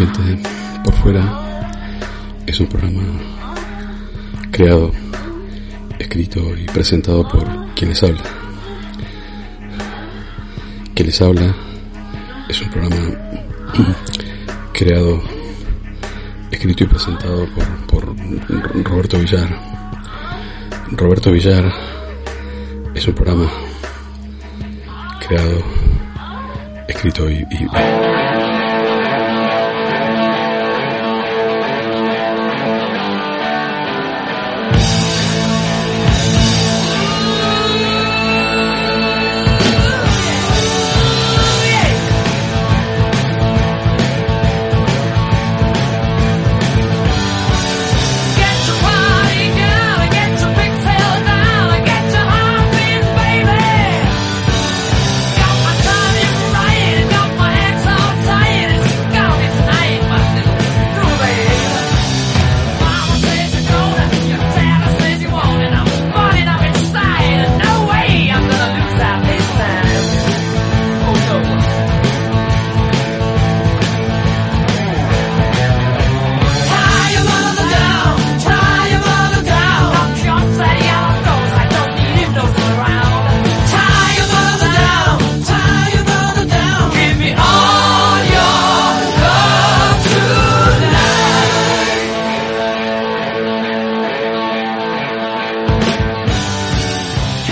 Por fuera es un programa creado, escrito y presentado por quien les habla. Quien les habla es un programa creado, escrito y presentado por, Roberto Villar. Roberto Villar es un programa creado, escrito y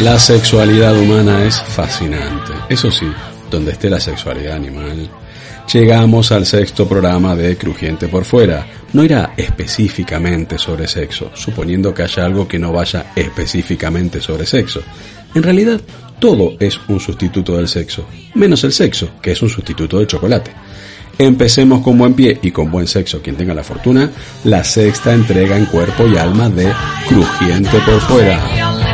La sexualidad humana es fascinante. Eso sí, donde esté la sexualidad animal. Llegamos al sexto programa de Crujiente por Fuera. No irá específicamente sobre sexo, suponiendo que haya algo que no vaya específicamente sobre sexo. En realidad, todo es un sustituto del sexo, menos el sexo, que es un sustituto del chocolate. Empecemos con buen pie y con buen sexo, quien tenga la fortuna, la sexta entrega en cuerpo y alma de Crujiente por Fuera.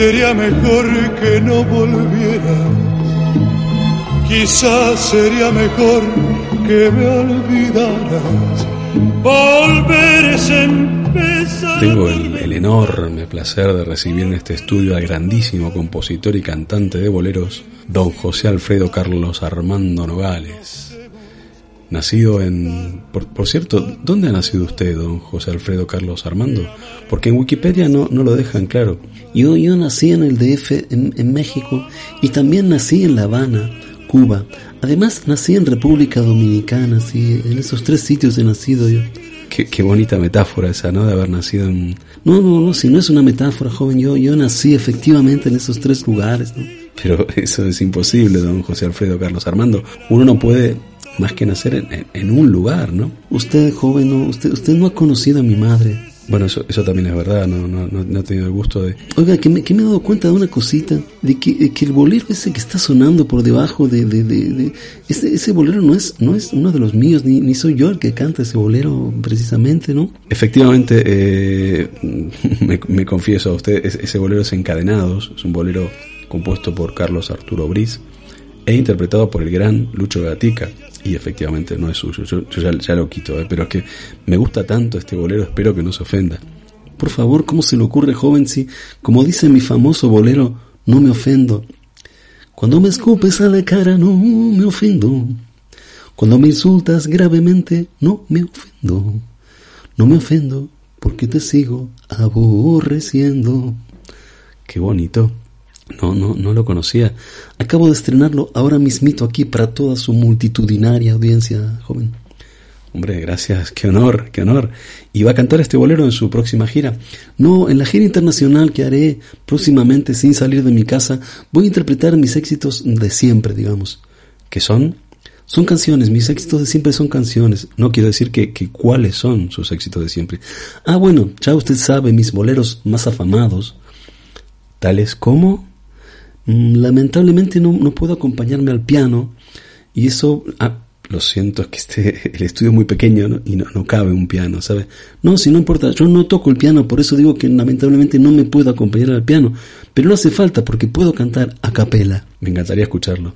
Sería mejor que no volvieras. Quizás sería mejor que me olvidaras. Volver es empezar. Tengo el, el, enorme placer de recibir en este estudio al grandísimo compositor y cantante de boleros, don José Alfredo Carlos Armando Nogales. Nacido en... Por, cierto, ¿dónde ha nacido usted, don José Alfredo Carlos Armando? Porque en Wikipedia no, no lo dejan claro. Yo, yo nací en el DF, en, México, y también nací en La Habana, Cuba. Además, nací en República Dominicana, sí, en esos tres sitios he nacido yo. Qué, qué, bonita metáfora esa, ¿no? De haber nacido en... No, no, no, si no es una metáfora, joven, yo, yo nací efectivamente en esos tres lugares, ¿no? Pero eso es imposible, don José Alfredo Carlos Armando. Uno no puede más que nacer en, un lugar, ¿no? Usted, joven, no, usted, usted no ha conocido a mi madre. Bueno, eso, eso también es verdad, no, no, no, he tenido el gusto de... Oiga, que me, que me he dado cuenta de una cosita, de que, que el bolero ese que está sonando por debajo de... de, de, ese, ese, bolero no es, no es uno de los míos, ni, ni soy yo el que canta ese bolero precisamente, ¿no? Efectivamente, eh, me, me, confieso a usted, ese bolero es Encadenados, es un bolero compuesto por Carlos Arturo Briz e interpretado por el gran Lucho Gatica y efectivamente no es suyo, yo, ya, lo quito, ¿eh? pero es que me gusta tanto este bolero, espero que no se ofenda. Por favor, ¿cómo se le ocurre, joven, si, como dice mi famoso bolero, no me ofendo? Cuando me escupes a la cara, no me ofendo. Cuando me insultas gravemente, no me ofendo. No me ofendo porque te sigo aborreciendo. Qué bonito. No, no, no lo conocía. Acabo de estrenarlo ahora mismito aquí para toda su multitudinaria audiencia, joven. Hombre, gracias, qué honor, qué honor. ¿Y va a cantar este bolero en su próxima gira? No, en la gira internacional que haré próximamente sin salir de mi casa, voy a interpretar mis éxitos de siempre, digamos. ¿Qué son? Son canciones, mis éxitos de siempre son canciones. No quiero decir que, que cuáles son sus éxitos de siempre. Ah, bueno, ya usted sabe mis boleros más afamados, tales como... Mm, lamentablemente no, no puedo acompañarme al piano y eso... Ah, lo siento, que este, el estudio es muy pequeño y no, no, cabe un piano, ¿sabe? No, si no importa, yo no toco el piano, por eso digo que lamentablemente no me puedo acompañar al piano, pero no hace falta porque puedo cantar a capela. Me encantaría escucharlo.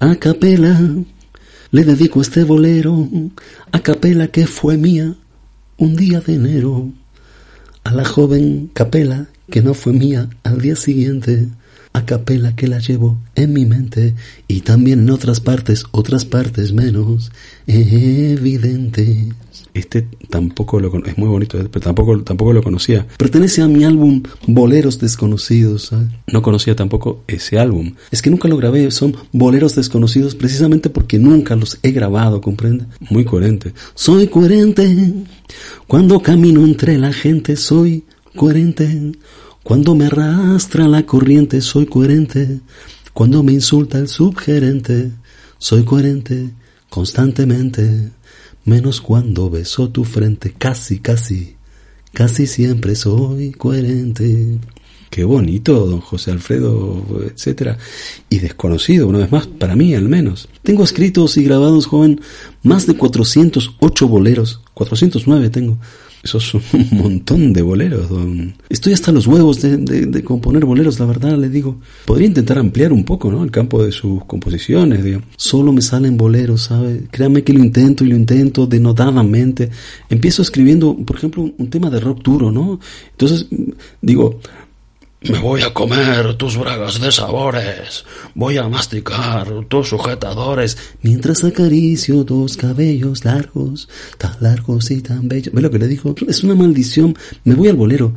A capela, le dedico este bolero, a capela que fue mía un día de enero, a la joven capela que no fue mía al día siguiente, a capela que la llevo en mi mente y también en otras partes, otras partes menos evidentes. Este tampoco lo es muy bonito, pero tampoco, tampoco lo conocía. Pertenece a mi álbum Boleros Desconocidos. ¿sabes? No conocía tampoco ese álbum. Es que nunca lo grabé, son Boleros Desconocidos precisamente porque nunca los he grabado, ¿comprende? Muy coherente. Soy coherente. Cuando camino entre la gente soy coherente. Cuando me arrastra la corriente soy coherente. Cuando me insulta el subgerente soy coherente constantemente menos cuando beso tu frente, casi, casi, casi siempre soy coherente. Qué bonito, don José Alfredo, etcétera. Y desconocido, una vez más, para mí al menos. Tengo escritos y grabados, joven, más de 408 boleros, 409 tengo, eso es un montón de boleros, don. Estoy hasta los huevos de, componer boleros, la verdad, le digo. Podría intentar ampliar un poco, ¿no? El campo de sus composiciones, digo. Solo me salen boleros, ¿sabe? Créame que lo intento y lo intento denodadamente. Empiezo escribiendo, por ejemplo, un tema de rock duro, ¿no? Entonces, digo, me voy a comer tus bragas de sabores, voy a masticar tus sujetadores, mientras acaricio tus cabellos largos, tan largos y tan bellos. ¿Ve lo que le dijo? Es una maldición. Me voy al bolero,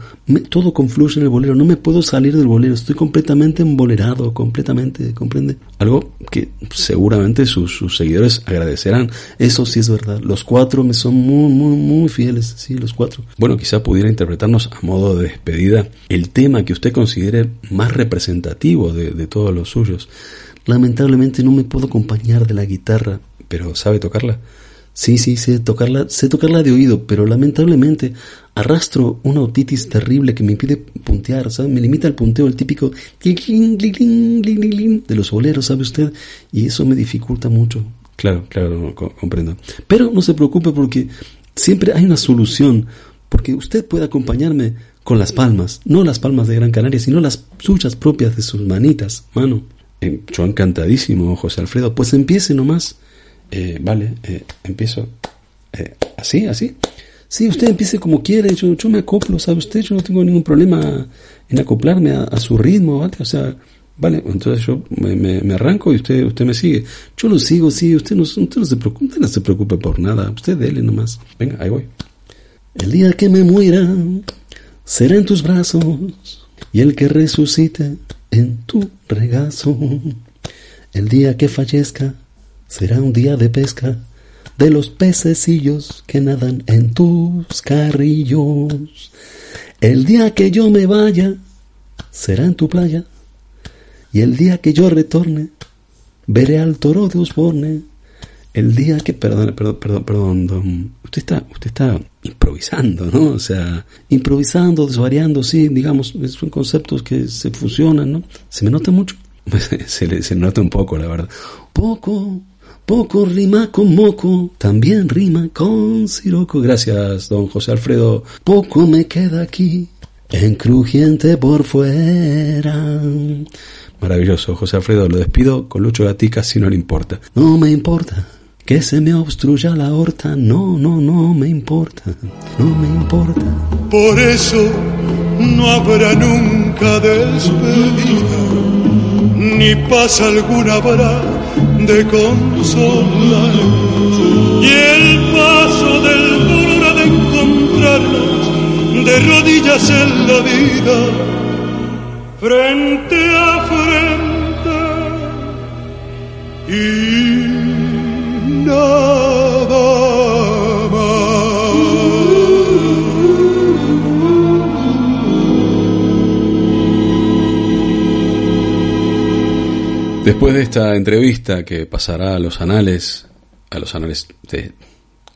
todo confluye en el bolero, no me puedo salir del bolero, estoy completamente embolerado, completamente, ¿comprende? Algo que seguramente sus, sus seguidores agradecerán. Eso sí es verdad. Los cuatro me son muy, muy, muy fieles, sí, los cuatro. Bueno, quizá pudiera interpretarnos a modo de despedida el tema que usted considere más representativo de, de todos los suyos. Lamentablemente no me puedo acompañar de la guitarra, pero ¿sabe tocarla? Sí, sí, sé tocarla, sé tocarla de oído, pero lamentablemente arrastro una otitis terrible que me impide puntear, ¿sabe? Me limita el punteo, el típico de los boleros, ¿sabe usted? Y eso me dificulta mucho. Claro, claro, comprendo. Pero no se preocupe porque siempre hay una solución, porque usted puede acompañarme con las palmas, no las palmas de Gran Canaria, sino las suyas propias de sus manitas, mano. Eh, yo encantadísimo, José Alfredo. Pues empiece nomás. Eh, vale, eh, empiezo así, así. Sí, usted empiece como quiere, yo, yo me acoplo, ¿sabe usted? Yo no tengo ningún problema en acoplarme a, su ritmo, ¿vale? O sea, vale, entonces yo me, arranco y usted, usted me sigue. Yo lo sigo, sí, usted no, se preocupe, usted no se preocupe por nada, usted dele nomás. Venga, ahí voy. El día que me muera, será en tus brazos y el que resucite en tu regazo. El día que fallezca será un día de pesca de los pececillos que nadan en tus carrillos. El día que yo me vaya será en tu playa y el día que yo retorne veré al toro de Osborne el día que, perdón, perdón, perdón, perdón, usted está, usted está improvisando, ¿no? O sea, improvisando, desvariando, sí, digamos, son conceptos que se fusionan, ¿no? Se me nota mucho, se, se nota un poco, la verdad. Poco, poco rima con moco, también rima con siroco. Gracias, don José Alfredo. Poco me queda aquí, en crujiente por fuera. Maravilloso, José Alfredo, lo despido con Lucho Gatica si no le importa. No me importa que se me obstruya la horta, no, no, no me importa, no me importa. Por eso no habrá nunca despedida, ni pasa alguna habrá de consolar. Y el paso del dolor de encontrarlas de rodillas en la vida, frente a frente. Y Después de esta entrevista que pasará a los anales, a los anales de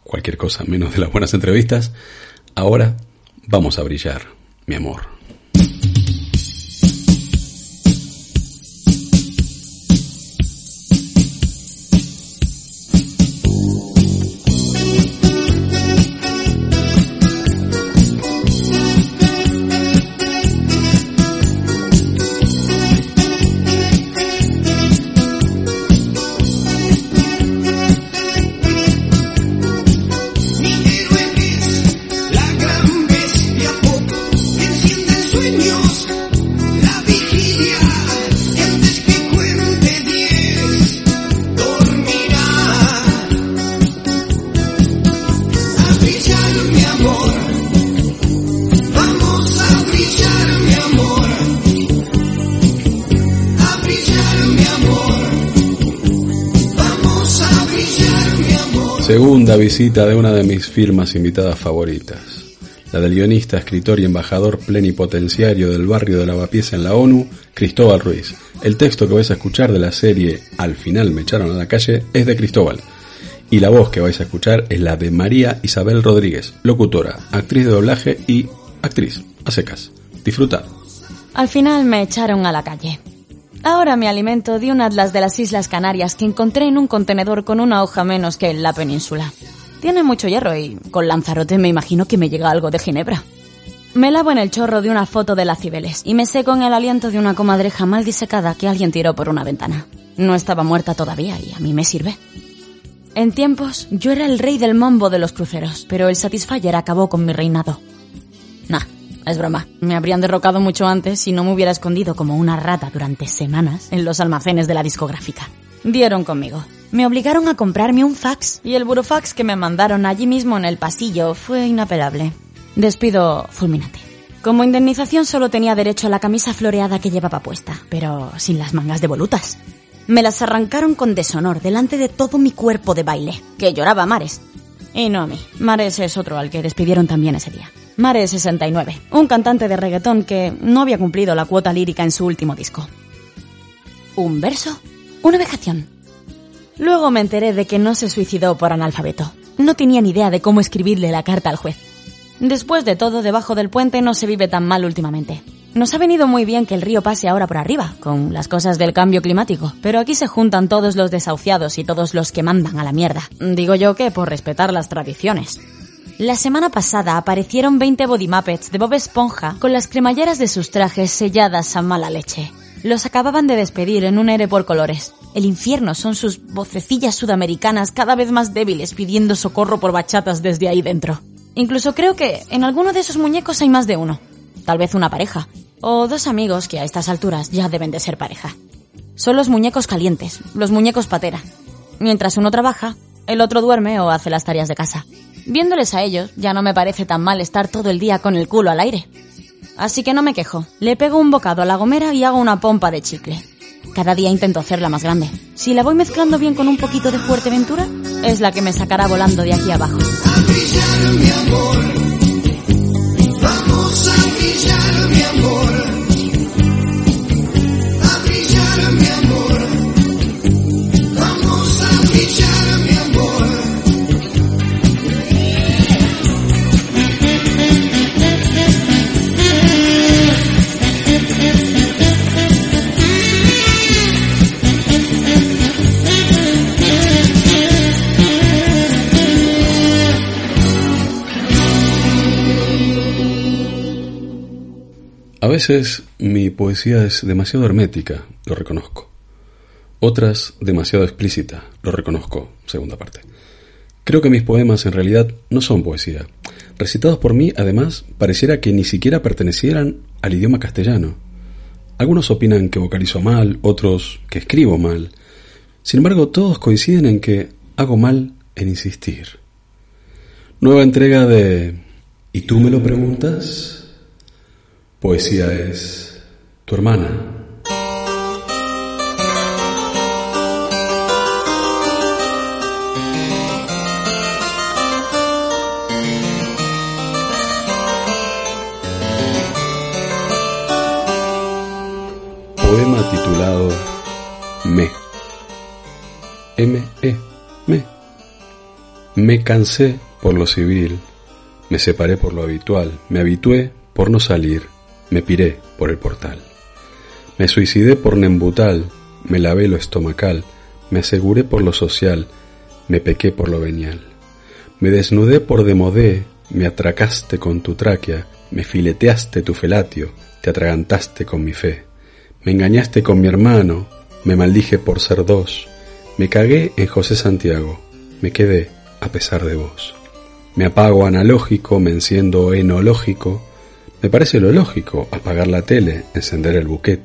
cualquier cosa menos de las buenas entrevistas, ahora vamos a brillar, mi amor. Segunda visita de una de mis firmas invitadas favoritas, la del guionista, escritor y embajador plenipotenciario del barrio de Lavapiés en la ONU, Cristóbal Ruiz. El texto que vais a escuchar de la serie Al final me echaron a la calle es de Cristóbal. Y la voz que vais a escuchar es la de María Isabel Rodríguez, locutora, actriz de doblaje y actriz, a secas. Disfruta. Al final me echaron a la calle. Ahora me alimento de un atlas de las Islas Canarias que encontré en un contenedor con una hoja menos que en la península. Tiene mucho hierro y con Lanzarote me imagino que me llega algo de Ginebra. Me lavo en el chorro de una foto de la Cibeles y me seco en el aliento de una comadreja mal disecada que alguien tiró por una ventana. No estaba muerta todavía y a mí me sirve. En tiempos, yo era el rey del mambo de los cruceros, pero el Satisfyer acabó con mi reinado. Nah, es broma. Me habrían derrocado mucho antes si no me hubiera escondido como una rata durante semanas en los almacenes de la discográfica. Dieron conmigo. Me obligaron a comprarme un fax y el burofax que me mandaron allí mismo en el pasillo fue inapelable. Despido fulminante. Como indemnización solo tenía derecho a la camisa floreada que llevaba puesta, pero sin las mangas de volutas. Me las arrancaron con deshonor delante de todo mi cuerpo de baile, que lloraba a Mares. Y no a mí. Mares es otro al que despidieron también ese día. Mare 69, un cantante de reggaetón que no había cumplido la cuota lírica en su último disco. ¿Un verso? Una vejación. Luego me enteré de que no se suicidó por analfabeto. No tenía ni idea de cómo escribirle la carta al juez. Después de todo, debajo del puente no se vive tan mal últimamente. Nos ha venido muy bien que el río pase ahora por arriba, con las cosas del cambio climático, pero aquí se juntan todos los desahuciados y todos los que mandan a la mierda. Digo yo que por respetar las tradiciones. La semana pasada aparecieron 20 body muppets de Bob Esponja con las cremalleras de sus trajes selladas a mala leche. Los acababan de despedir en un aire por colores. El infierno son sus vocecillas sudamericanas cada vez más débiles pidiendo socorro por bachatas desde ahí dentro. Incluso creo que en alguno de esos muñecos hay más de uno. Tal vez una pareja. O dos amigos que a estas alturas ya deben de ser pareja. Son los muñecos calientes, los muñecos patera. Mientras uno trabaja, el otro duerme o hace las tareas de casa. Viéndoles a ellos, ya no me parece tan mal estar todo el día con el culo al aire. Así que no me quejo. Le pego un bocado a la gomera y hago una pompa de chicle. Cada día intento hacerla más grande. Si la voy mezclando bien con un poquito de Fuerteventura, es la que me sacará volando de aquí abajo. mi amor. Vamos a brillar, mi amor. Veces mi poesía es demasiado hermética, lo reconozco. Otras demasiado explícita, lo reconozco, segunda parte. Creo que mis poemas en realidad no son poesía. Recitados por mí, además, pareciera que ni siquiera pertenecieran al idioma castellano. Algunos opinan que vocalizo mal, otros que escribo mal. Sin embargo, todos coinciden en que hago mal en insistir. Nueva entrega de ¿Y tú me lo preguntas? Poesía es tu hermana. Poema titulado Me. M-E, me. Me cansé por lo civil, me separé por lo habitual, me habitué por no salir, me piré por el portal. Me suicidé por nembutal, me lavé lo estomacal, me aseguré por lo social, me pequé por lo venial. Me desnudé por demodé, me atracaste con tu tráquea, me fileteaste tu felatio, te atragantaste con mi fe. Me engañaste con mi hermano, me maldije por ser dos, me cagué en José Santiago, me quedé a pesar de vos. Me apago analógico, me enciendo enológico, me parece lo lógico apagar la tele, encender el buquet.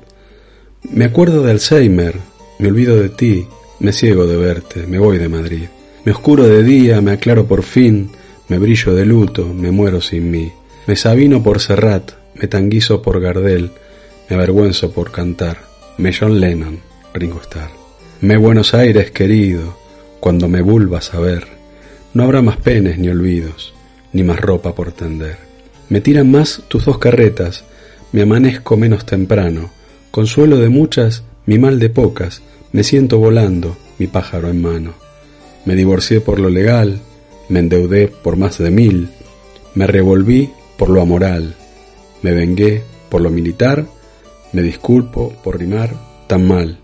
Me acuerdo de Alzheimer, me olvido de ti, me ciego de verte, me voy de Madrid. Me oscuro de día, me aclaro por fin, me brillo de luto, me muero sin mí. Me sabino por Serrat, me tanguizo por Gardel, me avergüenzo por cantar. Me John Lennon, Ringo Starr. Me Buenos Aires querido, cuando me vulvas a ver, no habrá más penes ni olvidos, ni más ropa por tender. Me tiran más tus dos carretas, me amanezco menos temprano, consuelo de muchas, mi mal de pocas, me siento volando, mi pájaro en mano. Me divorcié por lo legal, me endeudé por más de mil, me revolví por lo amoral, me vengué por lo militar, me disculpo por rimar tan mal.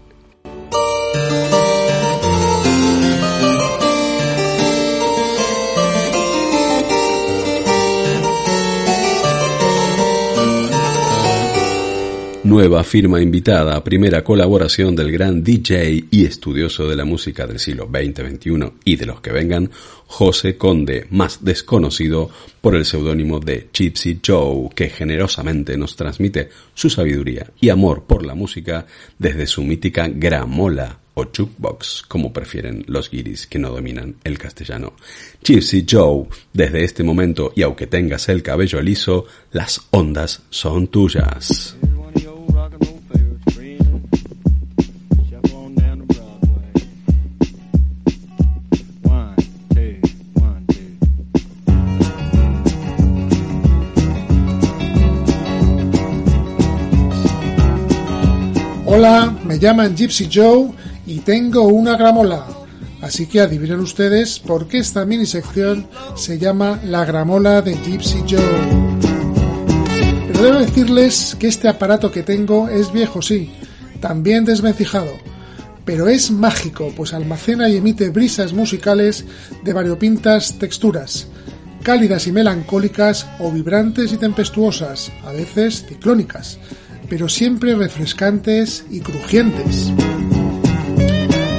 Nueva firma invitada, primera colaboración del gran DJ y estudioso de la música del siglo XX-XXI y de los que vengan, José Conde, más desconocido por el seudónimo de Gypsy Joe, que generosamente nos transmite su sabiduría y amor por la música desde su mítica gramola o jukebox, como prefieren los guiris que no dominan el castellano. Gypsy Joe, desde este momento y aunque tengas el cabello liso, las ondas son tuyas. Hola, me llaman Gypsy Joe y tengo una gramola. Así que adivinen ustedes por qué esta mini sección se llama La gramola de Gypsy Joe. Pero debo decirles que este aparato que tengo es viejo, sí, también desvencijado, pero es mágico, pues almacena y emite brisas musicales de variopintas texturas, cálidas y melancólicas o vibrantes y tempestuosas, a veces ciclónicas pero siempre refrescantes y crujientes.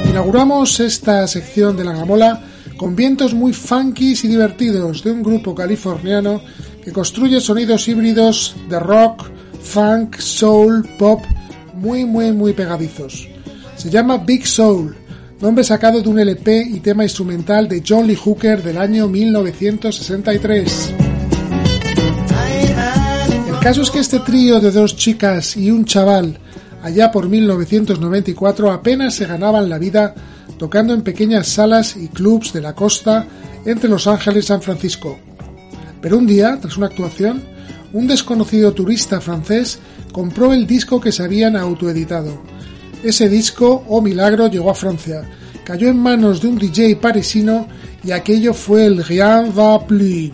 Inauguramos esta sección de la gamola con vientos muy funky y divertidos de un grupo californiano que construye sonidos híbridos de rock, funk, soul, pop muy muy muy pegadizos. Se llama Big Soul, nombre sacado de un LP y tema instrumental de John Lee Hooker del año 1963 caso es que este trío de dos chicas y un chaval, allá por 1994, apenas se ganaban la vida tocando en pequeñas salas y clubs de la costa entre Los Ángeles y San Francisco. Pero un día, tras una actuación, un desconocido turista francés compró el disco que se habían autoeditado. Ese disco, oh milagro, llegó a Francia, cayó en manos de un DJ parisino y aquello fue el Rien va plus.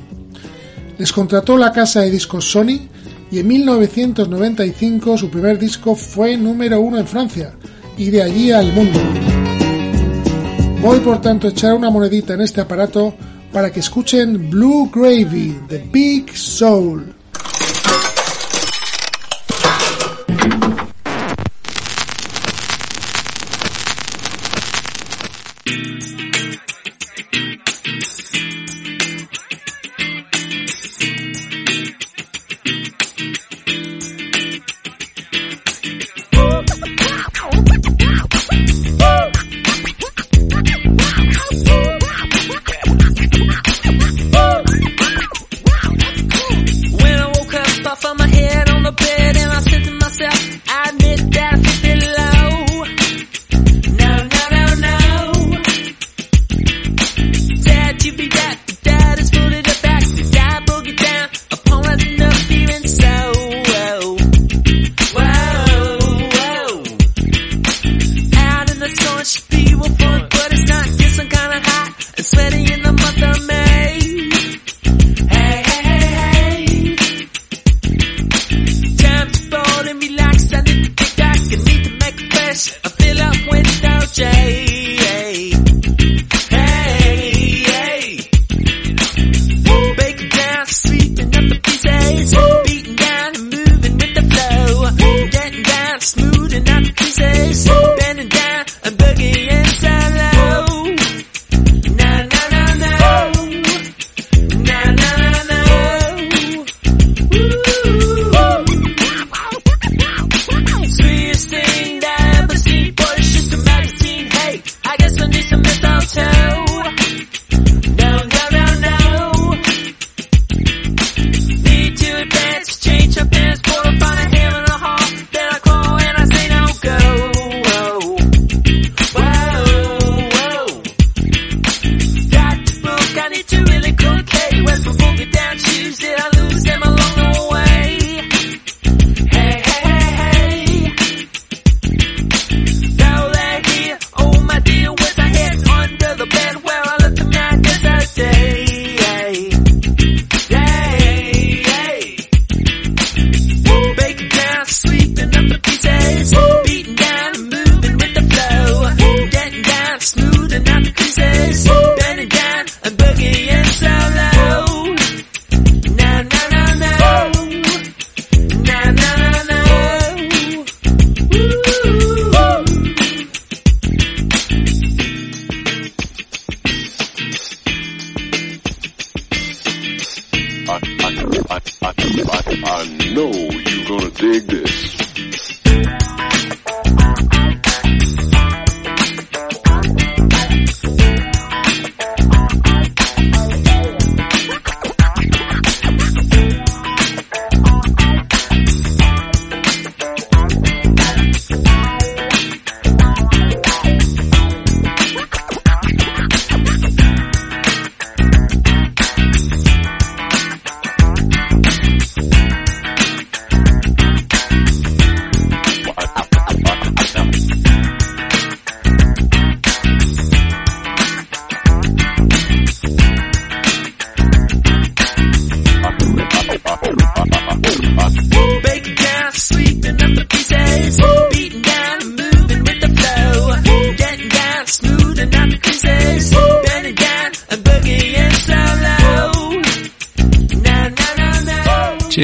Les contrató la casa de discos Sony y en 1995 su primer disco fue número uno en Francia y de allí al mundo. Voy por tanto a echar una monedita en este aparato para que escuchen Blue Gravy de Big Soul.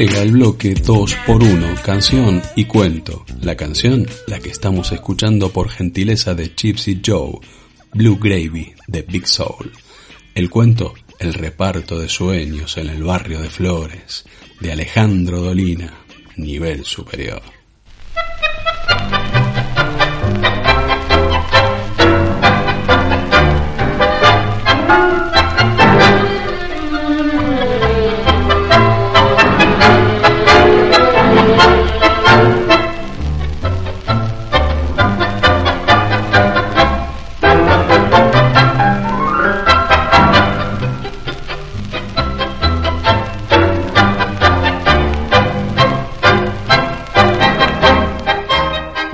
Llega el bloque 2x1, canción y cuento. La canción, la que estamos escuchando por gentileza de Gypsy Joe, Blue Gravy de Big Soul. El cuento, el reparto de sueños en el barrio de Flores, de Alejandro Dolina, nivel superior.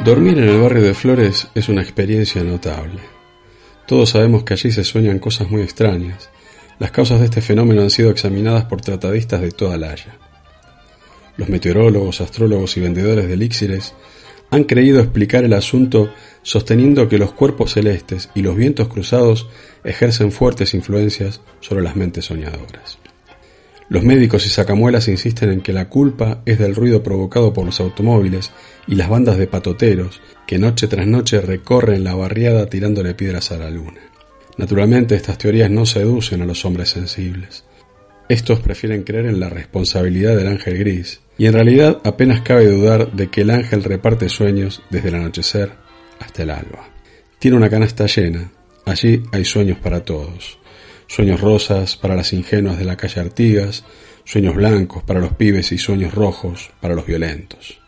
Dormir en el barrio de Flores es una experiencia notable. Todos sabemos que allí se sueñan cosas muy extrañas. Las causas de este fenómeno han sido examinadas por tratadistas de toda la Haya. Los meteorólogos, astrólogos y vendedores de elixires han creído explicar el asunto sosteniendo que los cuerpos celestes y los vientos cruzados ejercen fuertes influencias sobre las mentes soñadoras. Los médicos y sacamuelas insisten en que la culpa es del ruido provocado por los automóviles y las bandas de patoteros que noche tras noche recorren la barriada tirándole piedras a la luna. Naturalmente estas teorías no seducen a los hombres sensibles. Estos prefieren creer en la responsabilidad del ángel gris, y en realidad apenas cabe dudar de que el ángel reparte sueños desde el anochecer hasta el alba. Tiene una canasta llena, allí hay sueños para todos. Sueños rosas para las ingenuas de la calle Artigas, sueños blancos para los pibes y sueños rojos para los violentos.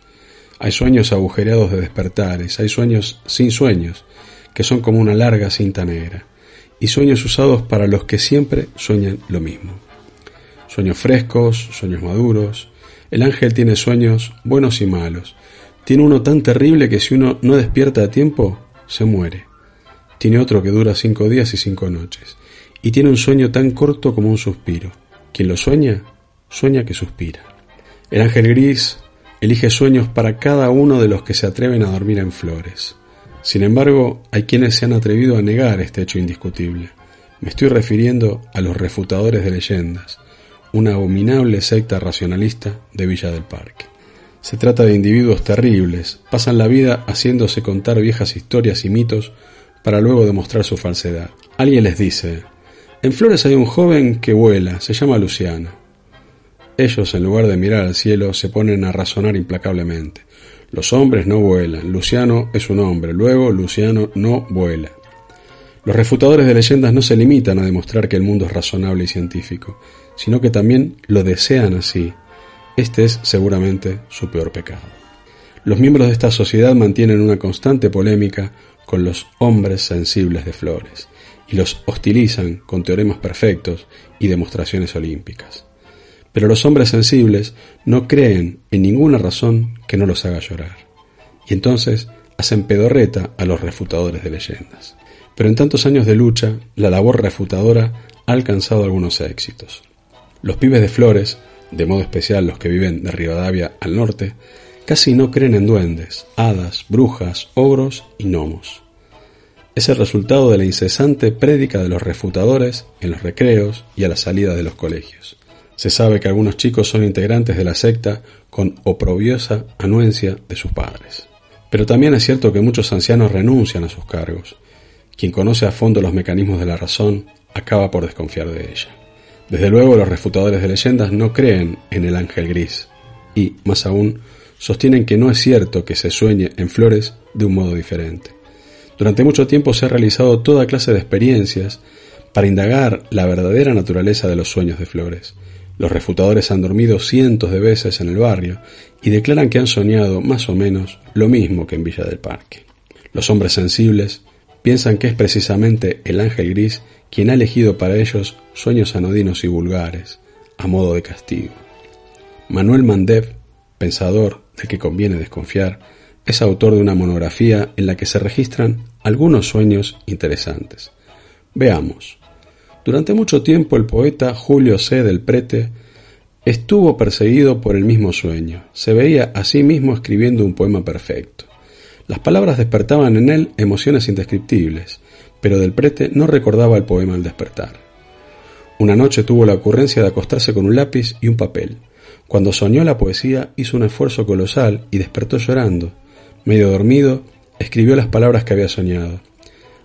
Hay sueños agujereados de despertares, hay sueños sin sueños, que son como una larga cinta negra, y sueños usados para los que siempre sueñan lo mismo. Sueños frescos, sueños maduros. El ángel tiene sueños buenos y malos. Tiene uno tan terrible que si uno no despierta a tiempo, se muere. Tiene otro que dura cinco días y cinco noches. Y tiene un sueño tan corto como un suspiro. Quien lo sueña, sueña que suspira. El ángel gris elige sueños para cada uno de los que se atreven a dormir en flores. Sin embargo, hay quienes se han atrevido a negar este hecho indiscutible. Me estoy refiriendo a los refutadores de leyendas, una abominable secta racionalista de Villa del Parque. Se trata de individuos terribles, pasan la vida haciéndose contar viejas historias y mitos para luego demostrar su falsedad. Alguien les dice, en Flores hay un joven que vuela, se llama Luciano. Ellos, en lugar de mirar al cielo, se ponen a razonar implacablemente. Los hombres no vuelan, Luciano es un hombre, luego Luciano no vuela. Los refutadores de leyendas no se limitan a demostrar que el mundo es razonable y científico, sino que también lo desean así. Este es seguramente su peor pecado. Los miembros de esta sociedad mantienen una constante polémica con los hombres sensibles de flores y los hostilizan con teoremas perfectos y demostraciones olímpicas. Pero los hombres sensibles no creen en ninguna razón que no los haga llorar. Y entonces hacen pedorreta a los refutadores de leyendas. Pero en tantos años de lucha, la labor refutadora ha alcanzado algunos éxitos. Los pibes de Flores, de modo especial los que viven de Rivadavia al norte, casi no creen en duendes, hadas, brujas, ogros y gnomos. Es el resultado de la incesante prédica de los refutadores en los recreos y a la salida de los colegios. Se sabe que algunos chicos son integrantes de la secta con oprobiosa anuencia de sus padres. Pero también es cierto que muchos ancianos renuncian a sus cargos. Quien conoce a fondo los mecanismos de la razón acaba por desconfiar de ella. Desde luego los refutadores de leyendas no creen en el ángel gris y, más aún, sostienen que no es cierto que se sueñe en flores de un modo diferente. Durante mucho tiempo se ha realizado toda clase de experiencias para indagar la verdadera naturaleza de los sueños de flores. Los refutadores han dormido cientos de veces en el barrio y declaran que han soñado más o menos lo mismo que en Villa del Parque. Los hombres sensibles piensan que es precisamente el ángel gris quien ha elegido para ellos sueños anodinos y vulgares, a modo de castigo. Manuel Mandev, pensador del que conviene desconfiar, es autor de una monografía en la que se registran algunos sueños interesantes. Veamos. Durante mucho tiempo el poeta Julio C. del Prete estuvo perseguido por el mismo sueño. Se veía a sí mismo escribiendo un poema perfecto. Las palabras despertaban en él emociones indescriptibles, pero del Prete no recordaba el poema al despertar. Una noche tuvo la ocurrencia de acostarse con un lápiz y un papel. Cuando soñó la poesía hizo un esfuerzo colosal y despertó llorando. Medio dormido, escribió las palabras que había soñado.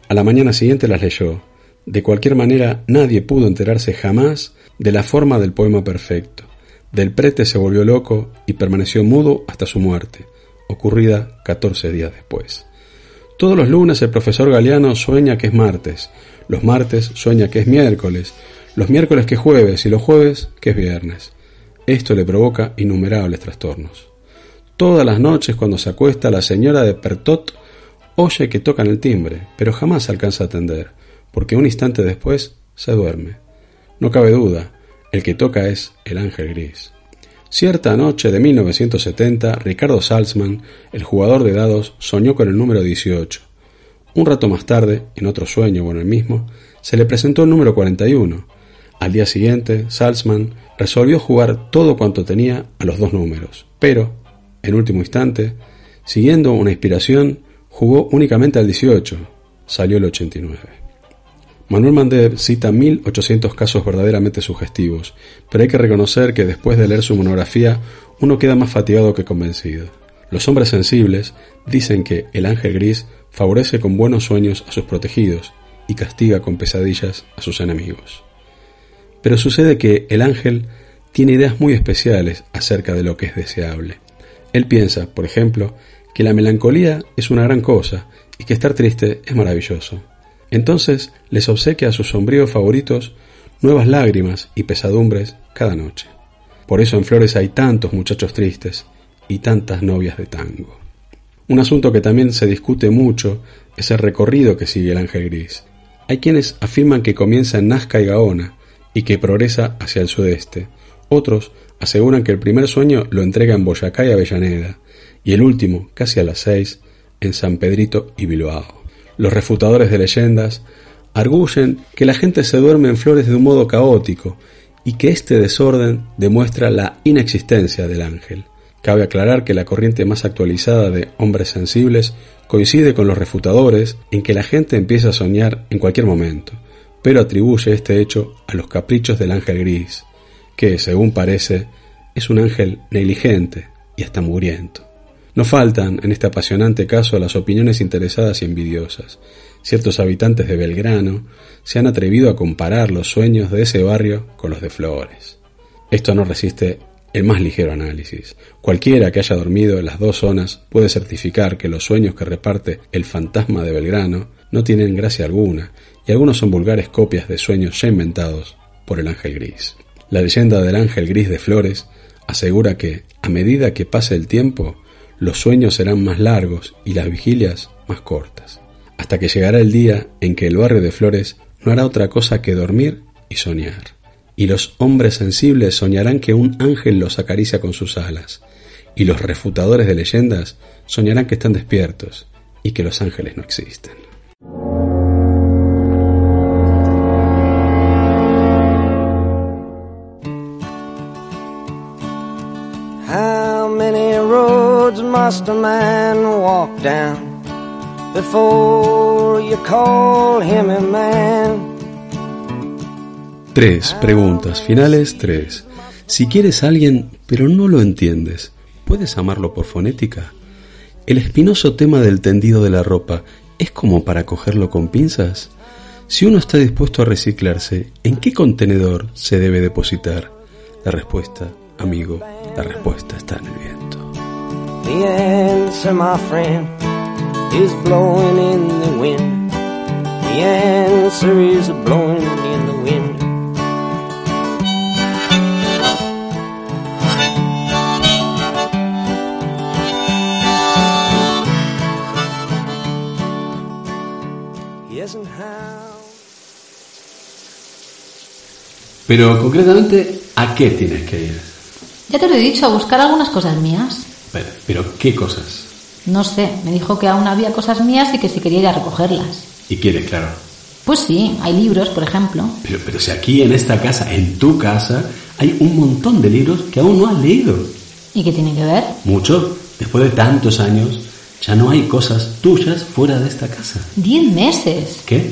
A la mañana siguiente las leyó. De cualquier manera, nadie pudo enterarse jamás de la forma del poema perfecto. Del prete se volvió loco y permaneció mudo hasta su muerte, ocurrida 14 días después. Todos los lunes el profesor Galeano sueña que es martes, los martes sueña que es miércoles, los miércoles que es jueves y los jueves que es viernes. Esto le provoca innumerables trastornos. Todas las noches cuando se acuesta la señora de Pertot oye que tocan el timbre, pero jamás alcanza a atender, porque un instante después se duerme. No cabe duda, el que toca es el ángel gris. Cierta noche de 1970, Ricardo Salzman, el jugador de dados, soñó con el número 18. Un rato más tarde, en otro sueño o en el mismo, se le presentó el número 41. Al día siguiente, Salzman resolvió jugar todo cuanto tenía a los dos números, pero, en último instante, siguiendo una inspiración, jugó únicamente al 18. Salió el 89. Manuel Mandev cita 1800 casos verdaderamente sugestivos, pero hay que reconocer que después de leer su monografía uno queda más fatigado que convencido. Los hombres sensibles dicen que el ángel gris favorece con buenos sueños a sus protegidos y castiga con pesadillas a sus enemigos. Pero sucede que el ángel tiene ideas muy especiales acerca de lo que es deseable. Él piensa, por ejemplo, que la melancolía es una gran cosa y que estar triste es maravilloso. Entonces les obsequia a sus sombríos favoritos nuevas lágrimas y pesadumbres cada noche. Por eso en Flores hay tantos muchachos tristes y tantas novias de tango. Un asunto que también se discute mucho es el recorrido que sigue el ángel gris. Hay quienes afirman que comienza en Nazca y Gaona y que progresa hacia el sudeste. Otros aseguran que el primer sueño lo entrega en Boyacá y Avellaneda, y el último, casi a las seis, en San Pedrito y Bilbao. Los refutadores de leyendas arguyen que la gente se duerme en flores de un modo caótico y que este desorden demuestra la inexistencia del ángel. Cabe aclarar que la corriente más actualizada de hombres sensibles coincide con los refutadores en que la gente empieza a soñar en cualquier momento, pero atribuye este hecho a los caprichos del ángel gris, que, según parece, es un ángel negligente y hasta mugriento. No faltan, en este apasionante caso, las opiniones interesadas y envidiosas. Ciertos habitantes de Belgrano se han atrevido a comparar los sueños de ese barrio con los de Flores. Esto no resiste el más ligero análisis. Cualquiera que haya dormido en las dos zonas puede certificar que los sueños que reparte el fantasma de Belgrano no tienen gracia alguna, y algunos son vulgares copias de sueños ya inventados por el ángel gris. La leyenda del ángel gris de Flores asegura que, a medida que pase el tiempo, los sueños serán más largos y las vigilias más cortas, hasta que llegará el día en que el barrio de Flores no hará otra cosa que dormir y soñar. Y los hombres sensibles soñarán que un ángel los acaricia con sus alas. Y los refutadores de leyendas soñarán que están despiertos y que los ángeles no existen. Must a man walk down before you call him a man? Tres preguntas finales, tres. Si quieres a alguien pero no lo entiendes, ¿puedes amarlo por fonética? El espinoso tema del tendido de la ropa es como para cogerlo con pinzas. Si uno está dispuesto a reciclarse, ¿en qué contenedor se debe depositar? La respuesta, amigo, la respuesta está en el viento. The answer, my friend, is blowing in the wind. The answer is blowing in the wind. Yes, and how? Pero concretamente, ¿a qué tienes que ir? Ya te lo he dicho, a buscar algunas cosas mías. Pero, pero ¿qué cosas? No sé, me dijo que aún había cosas mías y que si quería ir a recogerlas. ¿Y quieres, claro? Pues sí, hay libros, por ejemplo. Pero, pero si aquí en esta casa, en tu casa, hay un montón de libros que aún no has leído. ¿Y qué tiene que ver? Mucho. Después de tantos años, ya no hay cosas tuyas fuera de esta casa. Diez meses. ¿Qué?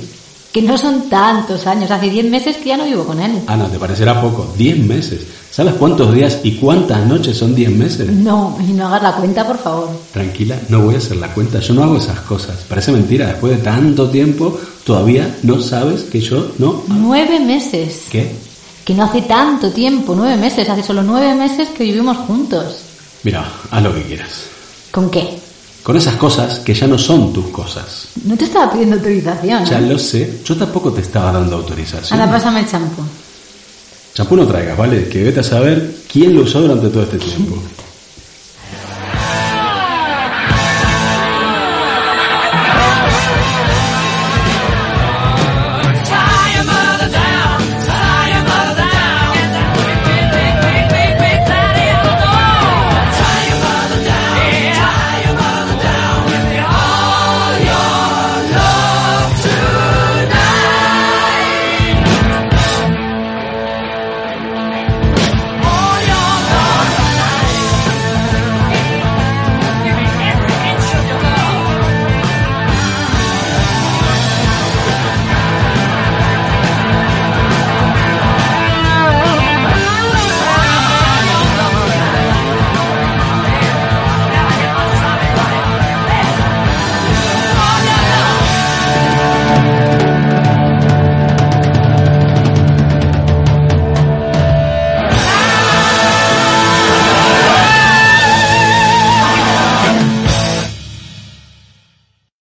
Que no son tantos años. Hace diez meses que ya no vivo con él. Ana, ¿te parecerá poco? Diez meses. ¿Sabes cuántos días y cuántas noches son diez meses? No, y no hagas la cuenta, por favor. Tranquila, no voy a hacer la cuenta. Yo no hago esas cosas. Parece mentira. Después de tanto tiempo, todavía no sabes que yo no... Nueve meses. ¿Qué? Que no hace tanto tiempo, nueve meses. Hace solo nueve meses que vivimos juntos. Mira, haz lo que quieras. ¿Con qué? Con esas cosas que ya no son tus cosas. No te estaba pidiendo autorización. Ya ¿eh? lo sé. Yo tampoco te estaba dando autorización. Ahora pásame el champú. Champú no traigas, ¿vale? Que vete a saber quién lo usó durante todo este tiempo.